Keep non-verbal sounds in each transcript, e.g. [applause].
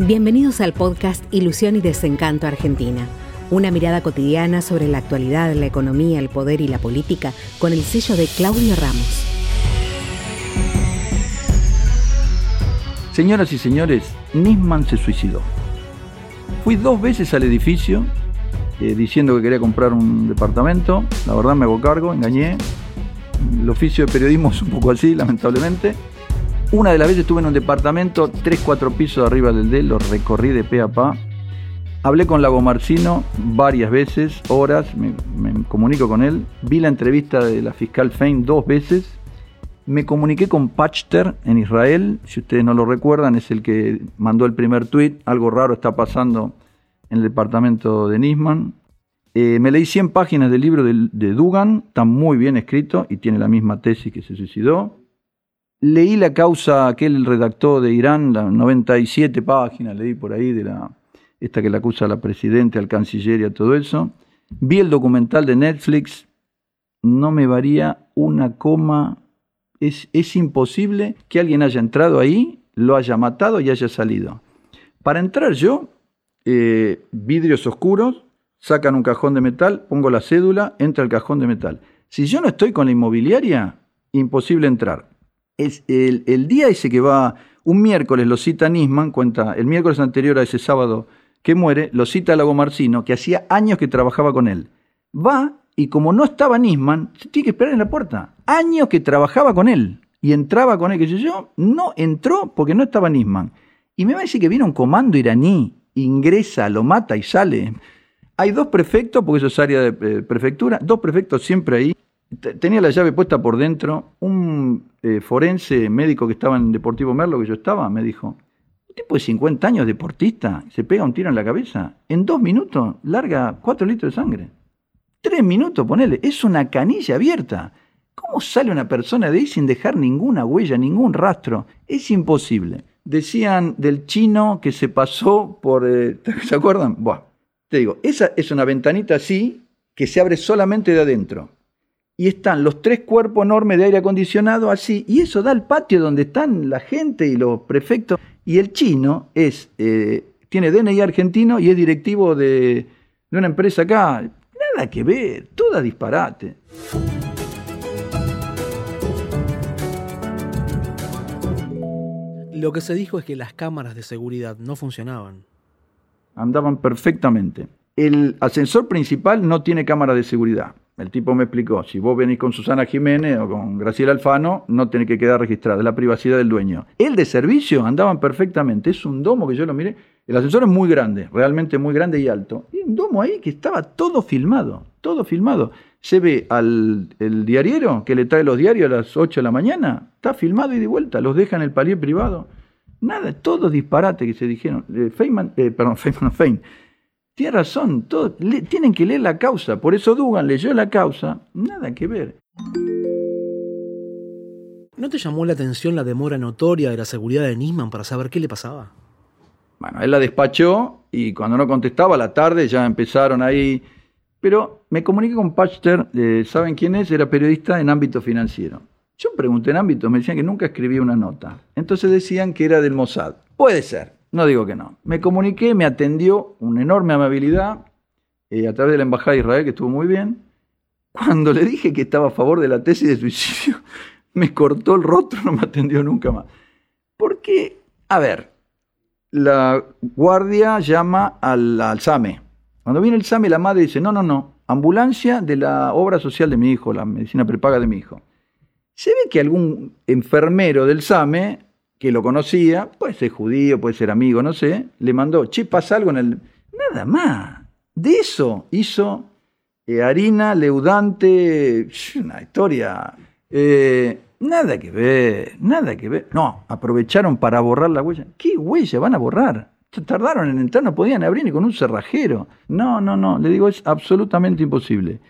Bienvenidos al podcast Ilusión y Desencanto Argentina. Una mirada cotidiana sobre la actualidad, la economía, el poder y la política con el sello de Claudio Ramos. Señoras y señores, Nisman se suicidó. Fui dos veces al edificio eh, diciendo que quería comprar un departamento. La verdad me hago cargo, engañé. El oficio de periodismo es un poco así, lamentablemente. Una de las veces estuve en un departamento, 3-4 pisos arriba del D, lo recorrí de pe a pa. Hablé con Lago Marcino varias veces, horas, me, me comunico con él. Vi la entrevista de la fiscal Fein dos veces. Me comuniqué con Pachter en Israel, si ustedes no lo recuerdan, es el que mandó el primer tuit. Algo raro está pasando en el departamento de Nisman. Eh, me leí 100 páginas del libro de, de Dugan, está muy bien escrito y tiene la misma tesis que se suicidó. Leí la causa que él redactó de Irán, las 97 páginas, leí por ahí de la esta que le acusa a la presidenta, al canciller y a todo eso. Vi el documental de Netflix, no me varía una coma. Es, es imposible que alguien haya entrado ahí, lo haya matado y haya salido. Para entrar yo, eh, vidrios oscuros, sacan un cajón de metal, pongo la cédula, entra el cajón de metal. Si yo no estoy con la inmobiliaria, imposible entrar es el, el, día ese que va, un miércoles lo cita Nisman, cuenta, el miércoles anterior a ese sábado que muere, lo cita Lago Marcino, que hacía años que trabajaba con él. Va y como no estaba Nisman, se tiene que esperar en la puerta. Años que trabajaba con él y entraba con él, que sé yo, no entró porque no estaba Nisman. Y me va a decir que viene un comando iraní, ingresa, lo mata y sale. Hay dos prefectos, porque eso es área de eh, prefectura, dos prefectos siempre ahí, tenía la llave puesta por dentro. Un eh, forense médico que estaba en Deportivo Merlo, que yo estaba, me dijo, un tipo de 50 años, deportista, se pega un tiro en la cabeza, en dos minutos larga 4 litros de sangre. Tres minutos, ponele, es una canilla abierta. ¿Cómo sale una persona de ahí sin dejar ninguna huella, ningún rastro? Es imposible. Decían del chino que se pasó por... Eh, [laughs] ¿Se acuerdan? Buah, te digo, esa es una ventanita así que se abre solamente de adentro y están los tres cuerpos enormes de aire acondicionado así, y eso da al patio donde están la gente y los prefectos. Y el chino es, eh, tiene DNI argentino y es directivo de, de una empresa acá. Nada que ver, toda disparate. Lo que se dijo es que las cámaras de seguridad no funcionaban. Andaban perfectamente. El ascensor principal no tiene cámara de seguridad el tipo me explicó, si vos venís con Susana Jiménez o con Graciela Alfano, no tiene que quedar registrado, es la privacidad del dueño. El de servicio andaban perfectamente, es un domo que yo lo miré, el ascensor es muy grande, realmente muy grande y alto. Y un domo ahí que estaba todo filmado, todo filmado. Se ve al el diariero que le trae los diarios a las 8 de la mañana, está filmado y de vuelta, los deja en el palier privado. Nada, todo disparate que se dijeron. Eh, Feynman, eh, perdón, [laughs] Feynman, Fein. Tiene razón, todo, le, tienen que leer la causa. Por eso Dugan leyó la causa. Nada que ver. ¿No te llamó la atención la demora notoria de la seguridad de Nisman para saber qué le pasaba? Bueno, él la despachó y cuando no contestaba a la tarde ya empezaron ahí. Pero me comuniqué con Pachter, eh, ¿saben quién es? Era periodista en ámbito financiero. Yo pregunté en ámbito, me decían que nunca escribía una nota. Entonces decían que era del Mossad. Puede ser. No digo que no. Me comuniqué, me atendió una enorme amabilidad eh, a través de la Embajada de Israel, que estuvo muy bien. Cuando le dije que estaba a favor de la tesis de suicidio, [laughs] me cortó el rostro, no me atendió nunca más. Porque, a ver, la guardia llama al, al SAME. Cuando viene el SAME, la madre dice, no, no, no, ambulancia de la obra social de mi hijo, la medicina prepaga de mi hijo. Se ve que algún enfermero del SAME que lo conocía, puede ser judío, puede ser amigo, no sé, le mandó, che, pasa algo en el... Nada más. De eso hizo eh, harina, leudante, una historia... Eh, nada que ver, nada que ver. No, aprovecharon para borrar la huella. ¿Qué huella van a borrar? Tardaron en entrar, no podían abrir ni con un cerrajero. No, no, no, le digo, es absolutamente imposible.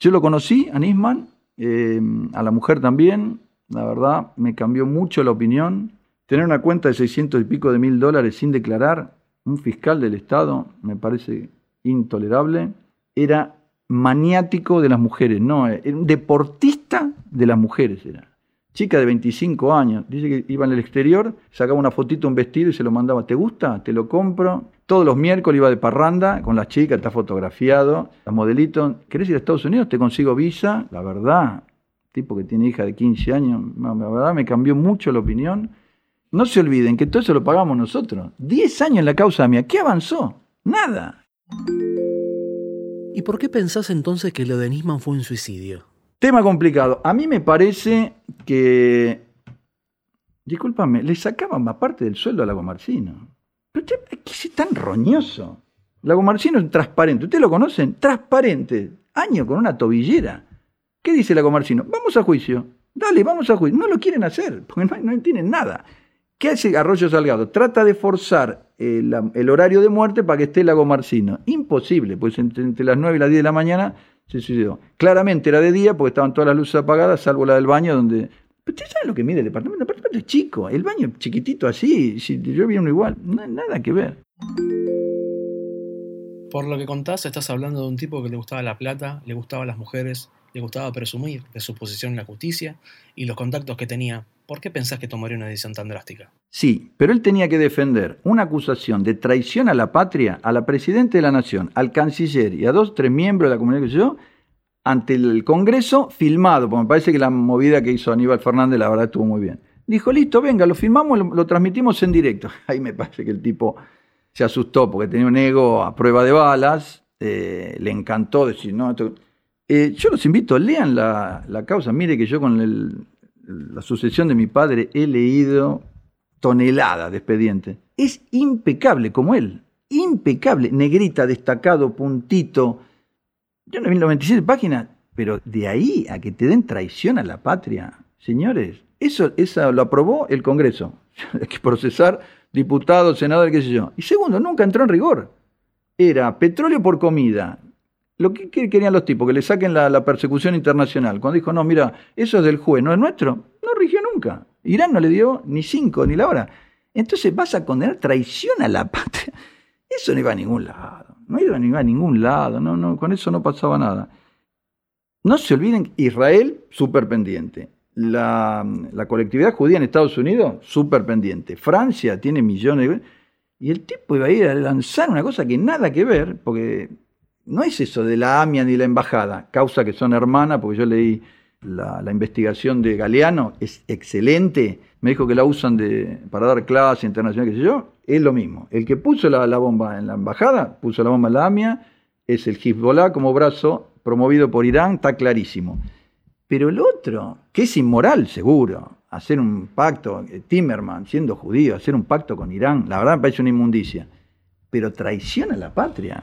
Yo lo conocí a Nisman, eh, a la mujer también, la verdad, me cambió mucho la opinión. Tener una cuenta de 600 y pico de mil dólares sin declarar, un fiscal del Estado, me parece intolerable. Era maniático de las mujeres, no, era un deportista de las mujeres era. chica de 25 años, dice que iba en el exterior, sacaba una fotito, un vestido y se lo mandaba, ¿te gusta? Te lo compro. Todos los miércoles iba de parranda con las chicas, está fotografiado, las modelitos. ¿Querés ir a Estados Unidos? Te consigo visa. La verdad, tipo que tiene hija de 15 años, la verdad me cambió mucho la opinión. No se olviden que todo eso lo pagamos nosotros. 10 años en la causa mía. ¿Qué avanzó? Nada. ¿Y por qué pensás entonces que lo de Nisman fue un suicidio? Tema complicado. A mí me parece que. Discúlpame, le sacaban más parte del sueldo a Lago Marcino. Pero ¿qué es tan roñoso? Lago Marcino es transparente. ¿Ustedes lo conocen? Transparente. Año con una tobillera. ¿Qué dice Lago Marcino? Vamos a juicio. Dale, vamos a juicio. No lo quieren hacer, porque no, no tienen nada. ¿Qué hace Arroyo Salgado? Trata de forzar el, horario de muerte para que esté el Lago Marcino. Imposible, pues entre, las 9 y las 10 de la mañana se suicidó. Claramente era de día porque estaban todas las luces apagadas, salvo la del baño donde... Pero usted sabe lo que mide el departamento. El departamento es chico, el baño chiquitito así, yo vi uno igual, nada que ver. Por lo que contás, estás hablando de un tipo que le gustaba la plata, le gustaban las mujeres, le gustaba presumir de su posición en la justicia y los contactos que tenía. ¿Por qué pensás que tomaría una decisión tan drástica? Sí, pero él tenía que defender una acusación de traición a la patria, a la Presidenta de la Nación, al canciller y a dos, tres miembros de la comunidad que yo, ante el Congreso, filmado, porque me parece que la movida que hizo Aníbal Fernández la verdad estuvo muy bien. Dijo, listo, venga, lo filmamos, lo, transmitimos en directo. [laughs] Ahí me parece que el tipo se asustó porque tenía un ego a prueba de balas, eh, le encantó decir, no, eh, yo los invito, lean la, la, causa, mire que yo con la sucesión de mi padre he leído tonelada de expediente. Es impecable como él, impecable, negrita, destacado, puntito. Yo no vi 97 páginas, pero de ahí a que te den traición a la patria, señores, eso, eso lo aprobó el Congreso. [laughs] Hay que procesar diputados, senadores, qué sé yo. Y segundo, nunca entró en rigor. Era petróleo por comida. Lo que querían los tipos, que le saquen la, persecución internacional. Cuando dijo, no, mira, eso es del juez, no es nuestro, no rigió nunca. Irán no le dio ni cinco ni la hora. Entonces vas a condenar traición a la patria. [laughs] Eso no iba a ningún lado. No iba a ningún lado. No, no, con eso no pasaba nada. No se olviden, Israel, súper pendiente. La, la, colectividad judía en Estados Unidos, súper pendiente. Francia tiene millones de... Y el tipo iba a ir a lanzar una cosa que nada que ver, porque no es eso de la AMIA ni la embajada, causa que son hermanas, porque yo leí la, investigación de Galeano es excelente. Me dijo que la usan para dar clases internacionales, qué sé yo. Es lo mismo. El que puso la, bomba en la embajada, puso la bomba en la AMIA, es el Hezbollah como brazo promovido por Irán, está clarísimo. Pero el otro, que es inmoral seguro, hacer un pacto, eh, Timerman siendo judío, hacer un pacto con Irán, la verdad me parece una inmundicia. Pero traiciona a la patria.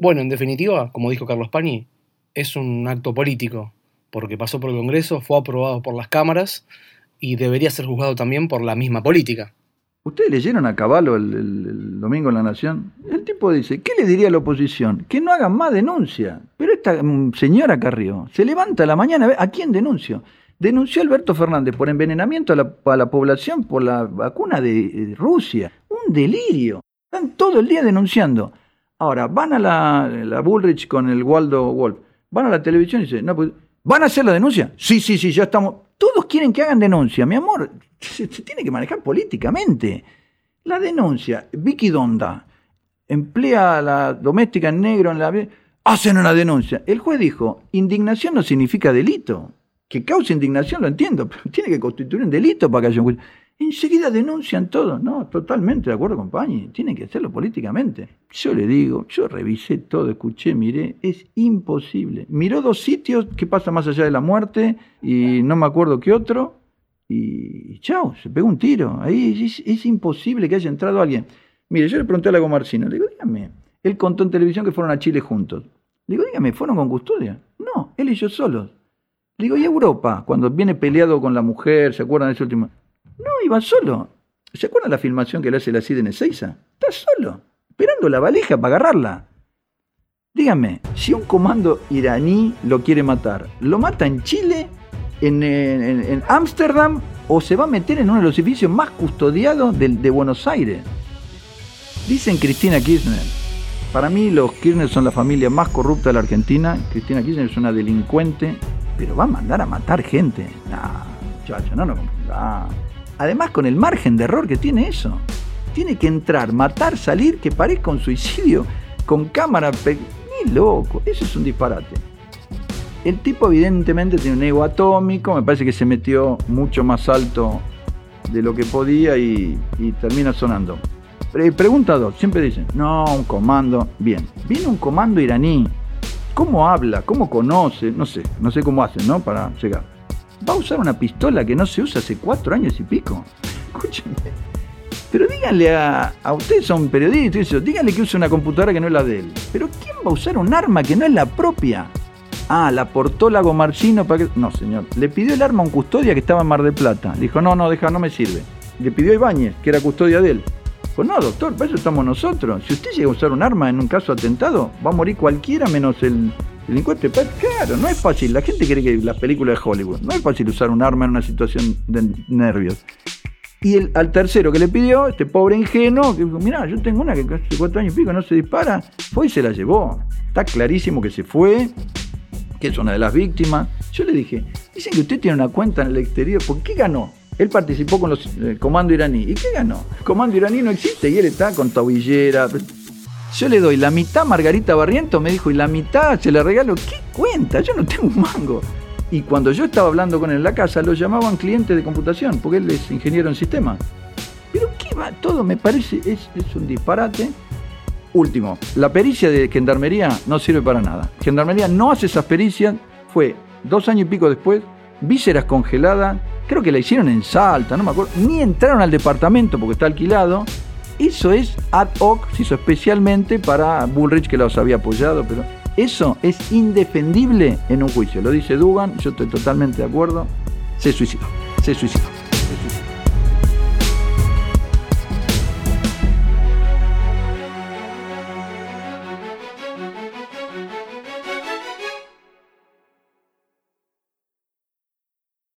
Bueno, en definitiva, como dijo Carlos Pani, es un acto político, porque pasó por el Congreso, fue aprobado por las cámaras y debería ser juzgado también por la misma política. ¿Ustedes leyeron a Caballo el, domingo en La Nación? El tipo dice, ¿qué le diría a la oposición? Que no hagan más denuncia. Pero esta mm, señora Carrió se levanta a la mañana, ¿a quién denuncio? Denunció a Alberto Fernández por envenenamiento a la, población por la vacuna de, Rusia. Un delirio. Están todo el día denunciando. Ahora, van a la, Bullrich con el Waldo Wolf. Van a la televisión y dicen, no, pues, ¿van a hacer la denuncia? Sí, sí, sí, ya estamos. Todos quieren que hagan denuncia, mi amor. [laughs] Se, tiene que manejar políticamente. La denuncia, Vicky Donda emplea a la doméstica en negro en la... Hacen una denuncia. El juez dijo, indignación no significa delito. Que cause indignación lo entiendo, pero [laughs] tiene que constituir un delito para que haya un enseguida denuncian todo. No, totalmente de acuerdo con Pañi, tienen que hacerlo políticamente. Yo le digo, yo revisé todo, escuché, miré, es imposible. Miró dos sitios, qué pasa más allá de la muerte, y no me acuerdo qué otro, y chao, se pegó un tiro. Ahí es, imposible que haya entrado alguien. Mire, yo le pregunté a la Marcino, le digo, dígame, él contó en televisión que fueron a Chile juntos. Le digo, dígame, ¿fueron con custodia? No, él y yo solos. Le digo, ¿y Europa? Cuando viene peleado con la mujer, ¿se acuerdan de ese último? No, iba solo. ¿Se acuerdan la filmación que le hace la CID en Ezeiza? Está solo, esperando la valija para agarrarla. Dígame, si un comando iraní lo quiere matar, ¿lo mata en Chile, en Ámsterdam o se va a meter en uno de los edificios más custodiados de, Buenos Aires? Dicen Cristina Kirchner. Para mí los Kirchner son la familia más corrupta de la Argentina. Cristina Kirchner es una delincuente Pero va a mandar a matar gente. No, muchacho, no lo confunda. Además, con el margen de error que tiene eso. Tiene que entrar, matar, salir, que parezca un suicidio, con cámara. Ni loco, eso es un disparate. El tipo evidentemente tiene un ego atómico, me parece que se metió mucho más alto de lo que podía y, termina sonando. Pregunta dos, siempre dicen, no, un comando, bien, viene un comando iraní, ¿cómo habla? ¿Cómo conoce? No sé, no sé cómo hacen, ¿no? Para llegar. ¿Va a usar una pistola que no se usa hace cuatro años y pico? Escúchenme. Pero díganle a, a ustedes son periodistas, díganle que use una computadora que no es la de él. Pero ¿quién va a usar un arma que no es la propia? Ah, la portó Lago Marcino para que. No, señor. Le pidió el arma a un custodia que estaba en Mar del Plata. dijo, no, no, deja, no me sirve. Le pidió a Ibáñez, que era custodia de él. Pues no, doctor, para eso estamos nosotros. Si usted llega a usar un arma en un caso atentado, va a morir cualquiera menos el delincuente. Claro, no es fácil. La gente cree que las películas de Hollywood. No es fácil usar un arma en una situación de nervios. Y el, al tercero que le pidió, este pobre ingenuo, que dijo, mirá, yo tengo una que hace cuatro años y pico no se dispara, fue y se la llevó. Está clarísimo que se fue, que es una de las víctimas. Yo le dije, dicen que usted tiene una cuenta en el exterior, ¿por qué ganó? Él participó con los eh, comando iraní. ¿Y qué ganó? El comando iraní no existe y él está con tobillera. Yo le doy la mitad Margarita Barriento, me dijo, y la mitad se le regalo. ¿Qué cuenta? Yo no tengo un mango. Y cuando yo estaba hablando con él en la casa, lo llamaban cliente de computación, porque él es ingeniero en sistemas. Pero qué va, todo me parece, es un disparate. Último, la pericia de Gendarmería no sirve para nada. Gendarmería no hace esas pericias, fue dos años y pico después, vísceras congeladas, creo que la hicieron en Salta, no me acuerdo, ni entraron al departamento porque está alquilado. Eso es ad hoc, se hizo especialmente para Bullrich que los había apoyado, pero eso es indefendible en un juicio. Lo dice Dugan, yo estoy totalmente de acuerdo. Se suicidó, se suicidó.